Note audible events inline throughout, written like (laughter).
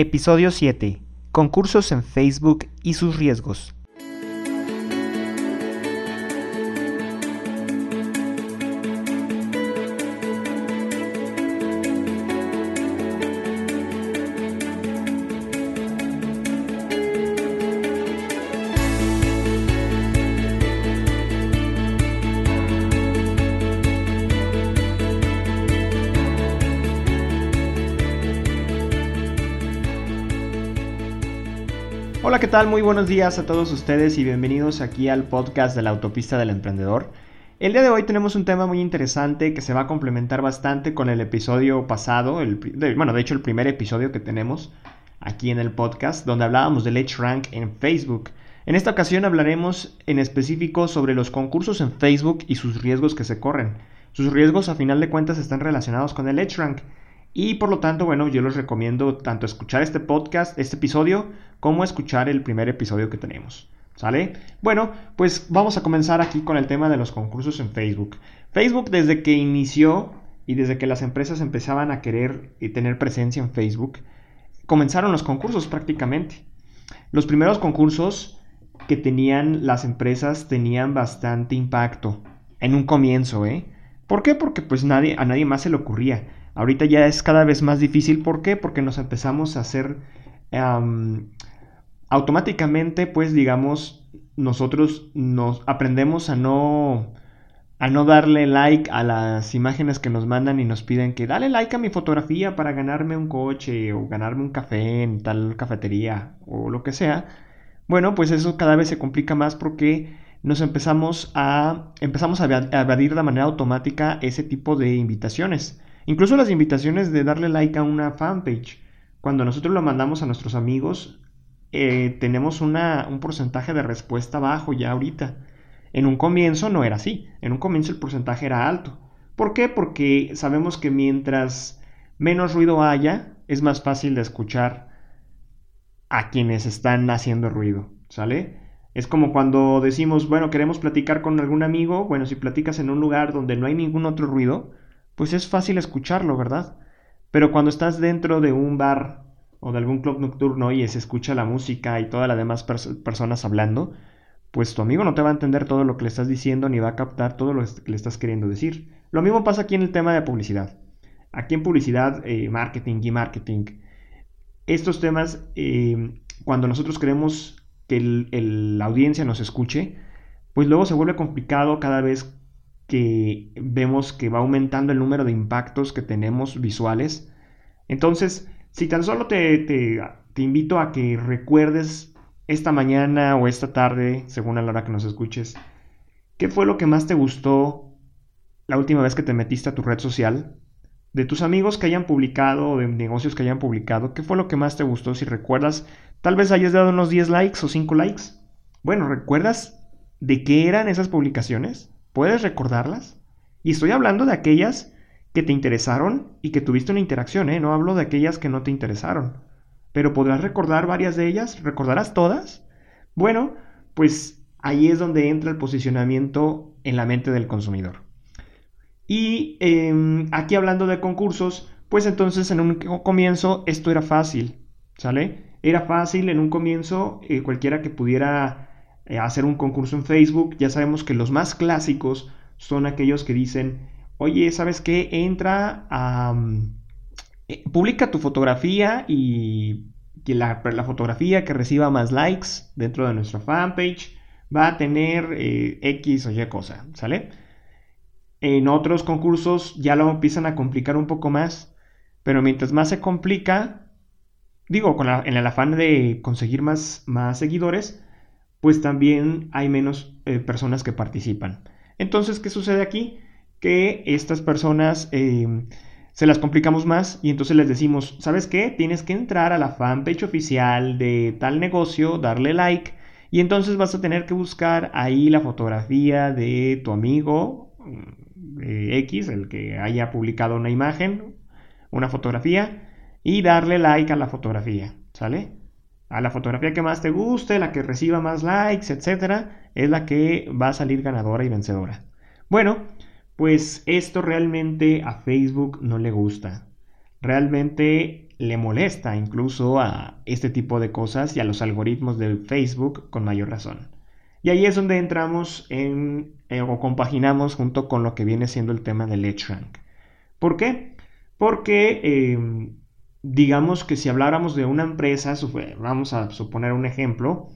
Episodio 7. Concursos en Facebook y sus riesgos. Hola, ¿qué tal? Muy buenos días a todos ustedes y bienvenidos aquí al podcast de la autopista del emprendedor. El día de hoy tenemos un tema muy interesante que se va a complementar bastante con el episodio pasado, el, bueno, de hecho el primer episodio que tenemos aquí en el podcast, donde hablábamos del Edge Rank en Facebook. En esta ocasión hablaremos en específico sobre los concursos en Facebook y sus riesgos que se corren. Sus riesgos a final de cuentas están relacionados con el Edge Rank. Y por lo tanto, bueno, yo les recomiendo tanto escuchar este podcast, este episodio, como escuchar el primer episodio que tenemos. ¿Sale? Bueno, pues vamos a comenzar aquí con el tema de los concursos en Facebook. Facebook desde que inició y desde que las empresas empezaban a querer y tener presencia en Facebook, comenzaron los concursos prácticamente. Los primeros concursos que tenían las empresas tenían bastante impacto en un comienzo, ¿eh? ¿Por qué? Porque pues nadie, a nadie más se le ocurría. Ahorita ya es cada vez más difícil. ¿Por qué? Porque nos empezamos a hacer automáticamente, pues digamos, nosotros nos aprendemos a no a no darle like a las imágenes que nos mandan y nos piden que dale like a mi fotografía para ganarme un coche o ganarme un café en tal cafetería o lo que sea. Bueno, pues eso cada vez se complica más porque nos empezamos a empezamos a evadir de manera automática ese tipo de invitaciones. Incluso las invitaciones de darle like a una fanpage. Cuando nosotros lo mandamos a nuestros amigos, eh, tenemos una, un porcentaje de respuesta bajo ya ahorita. En un comienzo no era así. En un comienzo el porcentaje era alto. ¿Por qué? Porque sabemos que mientras menos ruido haya, es más fácil de escuchar a quienes están haciendo ruido. ¿Sale? Es como cuando decimos, bueno, queremos platicar con algún amigo. Bueno, si platicas en un lugar donde no hay ningún otro ruido, pues es fácil escucharlo, ¿verdad? Pero cuando estás dentro de un bar o de algún club nocturno y se escucha la música y todas las demás personas hablando, pues tu amigo no te va a entender todo lo que le estás diciendo ni va a captar todo lo que le estás queriendo decir. Lo mismo pasa aquí en el tema de publicidad. Aquí en publicidad, eh, marketing y marketing, estos temas, eh, cuando nosotros queremos que la audiencia nos escuche, pues luego se vuelve complicado cada vez que vemos que va aumentando el número de impactos que tenemos visuales. Entonces, si tan solo te, te, invito a que recuerdes esta mañana o esta tarde, según a la hora que nos escuches, ¿qué fue lo que más te gustó la última vez que te metiste a tu red social? De tus amigos que hayan publicado de negocios que hayan publicado, ¿qué fue lo que más te gustó? Si recuerdas, tal vez hayas dado unos 10 likes o 5 likes. Bueno, ¿recuerdas de qué eran esas publicaciones? ¿Puedes recordarlas? Y estoy hablando de aquellas que te interesaron y que tuviste una interacción, ¿eh? No hablo de aquellas que no te interesaron. Pero podrás recordar varias de ellas, ¿recordarás todas? Bueno, pues ahí es donde entra el posicionamiento en la mente del consumidor. Y em, aquí hablando de concursos, pues entonces en un comienzo esto era fácil, ¿sale? Era fácil en un comienzo, eh, cualquiera que pudiera eh, hacer un concurso en Facebook, ya sabemos que los más clásicos son aquellos que dicen, oye, ¿sabes qué? Entra a... Mm, eh, publica tu fotografía y que la, fotografía que reciba más likes dentro de nuestra fanpage va a tener eh, X o Y cosa, ¿sale? En otros concursos ya lo empiezan a complicar un poco más, pero mientras más se complica, digo, con en el afán de conseguir más, más seguidores, pues también hay menos eh, personas que participan. Entonces, ¿qué sucede aquí? Que estas personas em, se las complicamos más y entonces les decimos, ¿sabes qué? Tienes que entrar a la fanpage oficial de tal negocio, darle like y entonces vas a tener que buscar ahí la fotografía de tu amigo mm, X, el que haya publicado una imagen, una fotografía, y darle like a la fotografía, ¿sale? A la fotografía que más te guste, la que reciba más likes, etcétera, es la que va a salir ganadora y vencedora. Bueno, pues esto realmente a Facebook no le gusta. realmente le molesta incluso a este tipo de cosas y a los algoritmos de Facebook con mayor razón. Y ahí es donde entramos en, eh, o compaginamos junto con lo que viene siendo el tema del rank. ¿Por qué? Porque em, digamos que si habláramos de una empresa, vamos a suponer un ejemplo,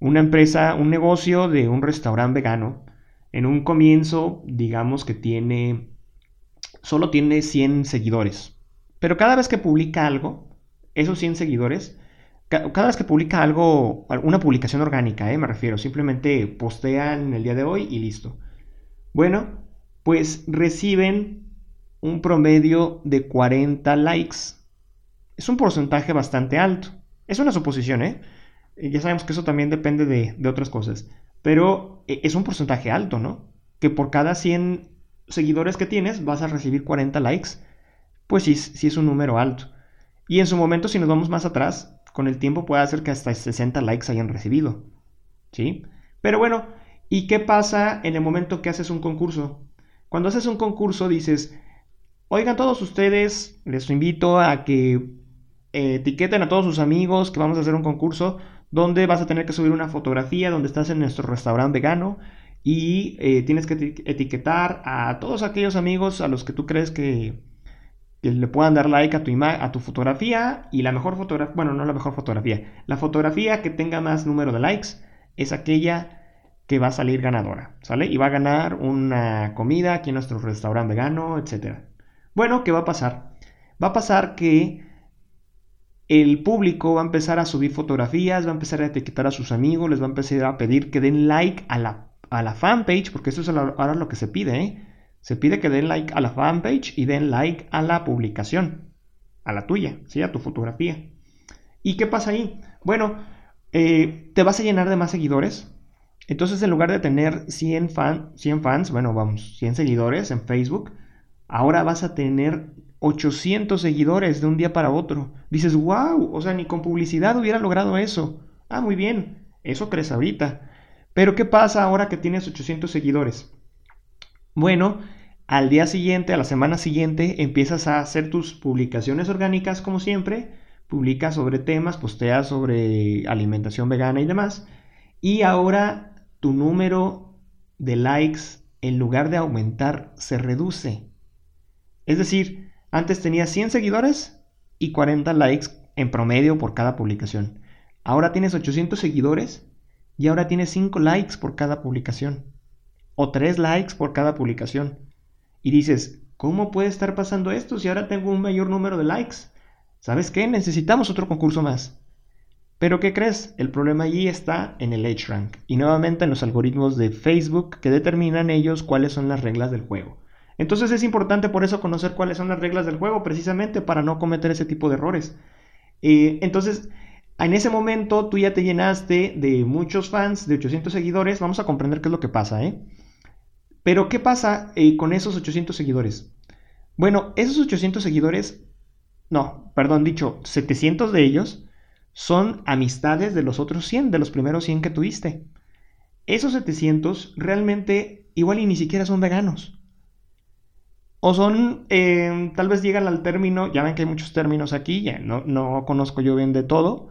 una empresa, un negocio de un restaurante vegano, en un comienzo, digamos que tiene, solo tiene 100 seguidores, pero cada vez que publica algo, esos 100 seguidores, cada vez que publica algo, una publicación orgánica, eh, me refiero, simplemente postean el día de hoy y listo. Bueno, pues reciben un promedio de 40 likes. Es un porcentaje bastante alto. Es una suposición, ¿eh? Ya sabemos que eso también depende de, otras cosas. Pero eh, es un porcentaje alto, ¿no? Que por cada 100 seguidores que tienes vas a recibir 40 likes. Pues sí, sí es un número alto. Y en su momento, si nos vamos más atrás, con el tiempo puede hacer que hasta 60 likes hayan recibido. ¿Sí? Pero bueno, ¿y qué pasa en el momento que haces un concurso? Cuando haces un concurso dices, oigan todos ustedes, les invito a que eh, etiqueten a todos sus amigos que vamos a hacer un concurso donde vas a tener que subir una fotografía donde estás en nuestro restaurante vegano y eh, tienes que etiquetar a todos aquellos amigos a los que tú crees que le puedan dar like a tu, a tu fotografía y la mejor fotografía, bueno, no la mejor fotografía, la fotografía que tenga más número de likes es aquella que va a salir ganadora, ¿sale? Y va a ganar una comida aquí en nuestro restaurante vegano, etc. Bueno, ¿qué va a pasar? Va a pasar que el público va a empezar a subir fotografías, va a empezar a etiquetar a sus amigos, les va a empezar a pedir que den like a la, a la fanpage, porque eso es ahora lo que se pide, ¿eh? Se pide que den like a la fanpage y den like a la publicación, a la tuya, ¿sí? a tu fotografía. ¿Y qué pasa ahí? Bueno, eh, te vas a llenar de más seguidores. Entonces, en lugar de tener 100, fan, 100 fans, bueno, vamos, 100 seguidores en Facebook, ahora vas a tener 800 seguidores de un día para otro. Dices, wow, o sea, ni con publicidad hubiera logrado eso. Ah, muy bien, eso crees ahorita. Pero ¿qué pasa ahora que tienes 800 seguidores? Bueno, al día siguiente, a la semana siguiente, empiezas a hacer tus publicaciones orgánicas como siempre, publicas sobre temas, posteas sobre alimentación vegana y demás, y ahora tu número de likes, en lugar de aumentar, se reduce. Es decir, antes tenías 100 seguidores y 40 likes en promedio por cada publicación. Ahora tienes 800 seguidores y ahora tienes 5 likes por cada publicación o tres likes por cada publicación. Y dices, ¿cómo puede estar pasando esto si ahora tengo un mayor número de likes? ¿Sabes qué? Necesitamos otro concurso más. Pero ¿qué crees? El problema allí está en el rank y nuevamente en los algoritmos de Facebook que determinan ellos cuáles son las reglas del juego. Entonces es importante por eso conocer cuáles son las reglas del juego, precisamente para no cometer ese tipo de errores. Eh, entonces, en ese momento tú ya te llenaste de muchos fans, de 800 seguidores, vamos a comprender qué es lo que pasa, ¿eh? Pero ¿qué pasa eh, con esos 800 seguidores? Bueno, esos 800 seguidores, no, perdón, dicho, 700 de ellos son amistades de los otros 100, de los primeros 100 que tuviste. Esos 700 realmente igual y ni siquiera son veganos. O son, eh, tal vez llegan al término, ya ven que hay muchos términos aquí, ya no, no conozco yo bien de todo.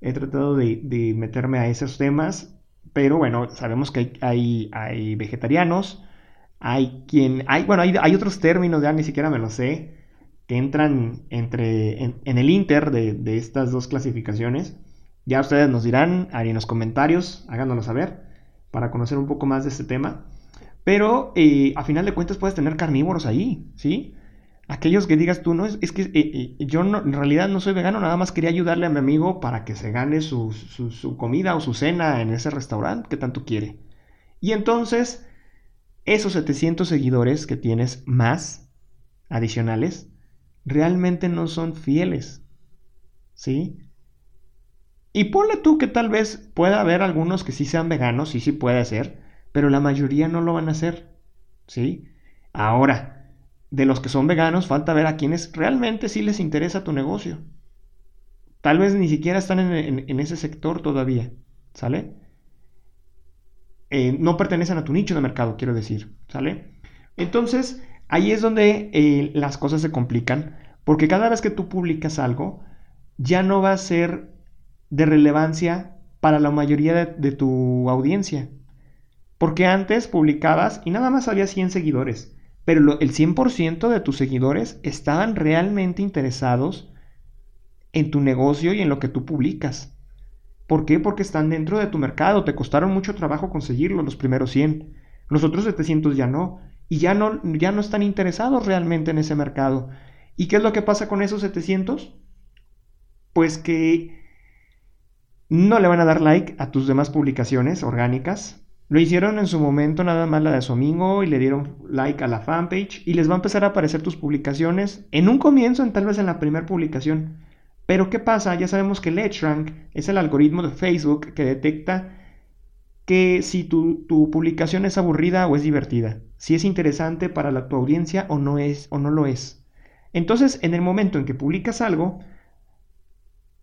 He tratado de, de meterme a esos temas pero bueno, sabemos que hay, hay, vegetarianos, hay quien, hay, bueno, hay, otros términos, ya ni siquiera me lo sé, que entran entre, en, el inter de, estas dos clasificaciones. Ya ustedes nos dirán ahí en los comentarios, háganoslo saber, para conocer un poco más de este tema. Pero eh, a final de cuentas puedes tener carnívoros ahí, ¿sí? aquellos que digas tú, no, es, que eh, eh, yo no, en realidad no soy vegano, nada más quería ayudarle a mi amigo para que se gane su, su, comida o su cena en ese restaurante que tanto quiere. Y entonces, esos 700 seguidores que tienes más adicionales, realmente no son fieles. ¿Sí? Y ponle tú que tal vez pueda haber algunos que sí sean veganos, sí, sí puede ser, pero la mayoría no lo van a hacer. ¿Sí? Ahora, de los que son veganos, falta ver a quienes realmente sí les interesa tu negocio. Tal vez ni siquiera están en, ese sector todavía, ¿sale? Eh, no pertenecen a tu nicho de mercado, quiero decir, ¿sale? Entonces, ahí es donde eh, las cosas se complican, Porque cada vez que tú publicas algo, ya no va a ser de relevancia para la mayoría de, tu audiencia. Porque antes publicabas y nada más había 100 seguidores, pero el 100% de tus seguidores estaban realmente interesados en tu negocio y en lo que tú publicas. ¿Por qué? Porque están dentro de tu mercado, te costaron mucho trabajo conseguirlo los primeros 100. Los otros 700 ya no, y ya no, ya no están interesados realmente en ese mercado. ¿Y qué es lo que pasa con esos 700? Pues que no le van a dar like a tus demás publicaciones orgánicas. Lo hicieron en su momento nada más la de su amigo y le dieron like a la fanpage y les va a empezar a aparecer tus publicaciones en un comienzo, en tal vez en la primera publicación. Pero ¿qué pasa? Ya sabemos que el EdgeRank es el algoritmo de Facebook que detecta que si tu, publicación es aburrida o es divertida, si es interesante para la, tu audiencia o no es o no lo es. Entonces, en el momento en que publicas algo,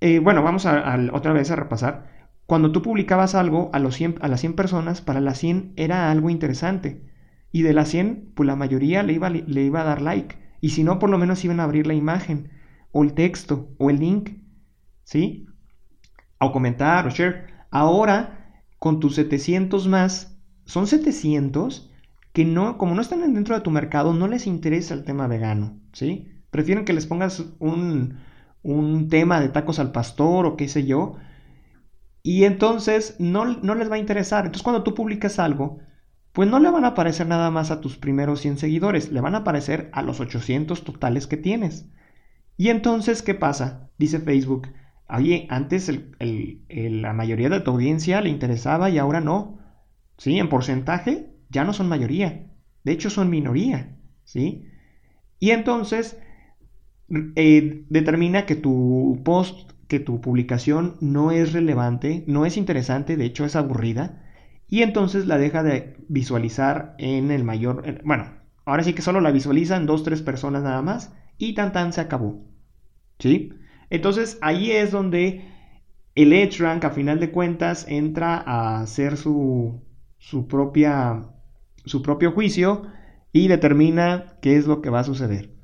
eh, bueno, vamos a, otra vez a repasar. Cuando tú publicabas algo a, los a las 100 personas, para las 100 era algo interesante. Y de las 100, pues la mayoría le iba, le iba a dar like. Y si no, por lo menos iban a abrir la imagen, o el texto, o el link. ¿Sí? O comentar, o share. Ahora, con tus 700 más, son 700 que no, como no están dentro de tu mercado, no les interesa el tema vegano. ¿Sí? Prefieren que les pongas un, un tema de tacos al pastor o qué sé yo. Y entonces no, no, les va a interesar. Entonces cuando tú publicas algo, pues no le van a aparecer nada más a tus primeros 100 seguidores, le van a aparecer a los 800 totales que tienes. Y entonces, ¿qué pasa? Dice Facebook, oye, antes la mayoría de tu audiencia le interesaba y ahora no. ¿Sí? En porcentaje ya no son mayoría, de hecho son minoría. ¿Sí? Y entonces eh, determina que tu post, que tu publicación no es relevante, no es interesante, de hecho es aburrida, y entonces la deja de visualizar en el mayor, bueno, ahora sí que solo la visualizan dos, tres personas nada más, y tan tan se acabó. ¿Sí? Entonces ahí es donde el EdgeRank a final de cuentas entra a hacer su, su, propia, su propio juicio y determina qué es lo que va a suceder.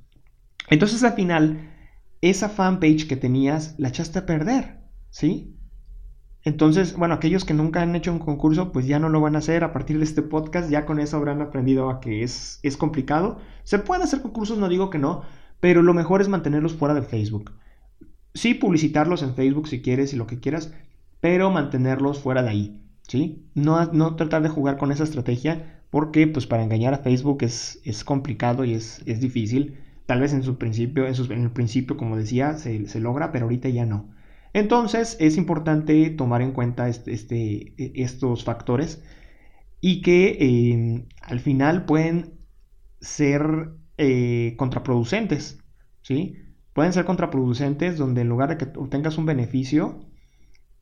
Entonces al final, esa fanpage que tenías la echaste a perder, ¿sí? Entonces, bueno, aquellos que nunca han hecho un concurso, pues ya no lo van a hacer a partir de este podcast, ya con eso habrán aprendido a que es, es complicado. Se pueden hacer concursos, no digo que no, pero lo mejor es mantenerlos fuera de Facebook. Sí, publicitarlos en Facebook si quieres y lo que quieras, pero mantenerlos fuera de ahí, ¿sí? No, no tratar de jugar con esa estrategia porque pues para engañar a Facebook es, es complicado y es, es difícil. Tal vez en su principio, en, el principio, como decía, se, logra, pero ahorita ya no. Entonces es importante tomar en cuenta este, este e, estos factores y que em, al final pueden ser eh, contraproducentes, ¿sí? Pueden ser contraproducentes donde en lugar de que obtengas un beneficio,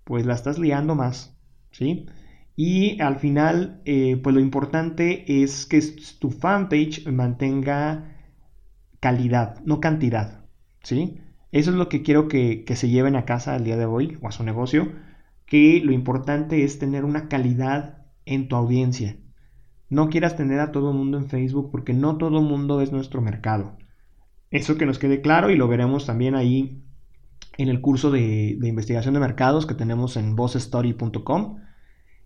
pues la estás liando más, ¿sí? Y al final, eh, pues lo importante es que tu fanpage mantenga calidad, no cantidad. ¿Sí? Eso es lo que quiero que, se lleven a casa el día de hoy o a su negocio, que lo importante es tener una calidad en tu audiencia. No quieras tener a todo el mundo en Facebook porque no todo el mundo es nuestro mercado. Eso que nos quede claro y lo veremos también ahí en el curso de, investigación de mercados que tenemos en bossstory.com.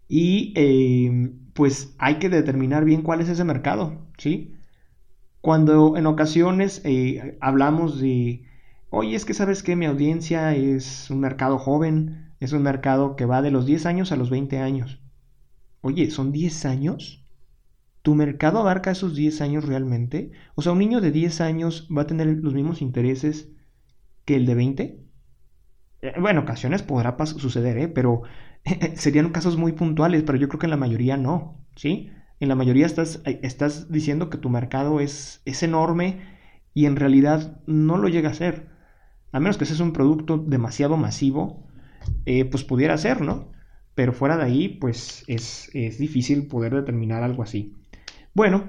Y eh, pues hay que determinar bien cuál es ese mercado, ¿sí? Cuando en ocasiones eh, hablamos de, oye, es que sabes que mi audiencia es un mercado joven, es un mercado que va de los 10 años a los 20 años. Oye, ¿son 10 años? ¿Tu mercado abarca esos 10 años realmente? O sea, ¿un niño de 10 años va a tener los mismos intereses que el de 20? Eh, bueno, en ocasiones podrá suceder, ¿eh? pero (laughs) serían casos muy puntuales, pero yo creo que en la mayoría no, ¿sí? En la mayoría estás, eh, estás diciendo que tu mercado es, es enorme y en realidad no lo llega a ser. A menos que seas un producto demasiado masivo, eh, pues pudiera ser, ¿no? Pero fuera de ahí, pues es, es difícil poder determinar algo así. Bueno,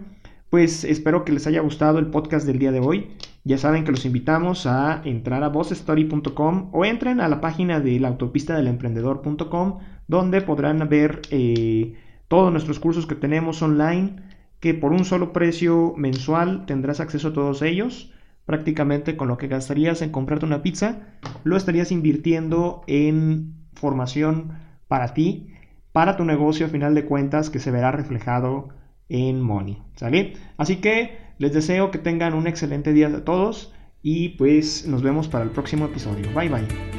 pues espero que les haya gustado el podcast del día de hoy. Ya saben que los invitamos a entrar a bossstory.com o entren a la página de la autopista del emprendedor.com donde podrán ver eh, todos nuestros cursos que tenemos online, que por un solo precio mensual tendrás acceso a todos ellos. prácticamente con lo que gastarías en comprarte una pizza, lo estarías invirtiendo en formación para ti, para tu negocio a final de cuentas que se verá reflejado en Money. ¿Sale? Así que les deseo que tengan un excelente día a todos y pues nos vemos para el próximo episodio. Bye bye.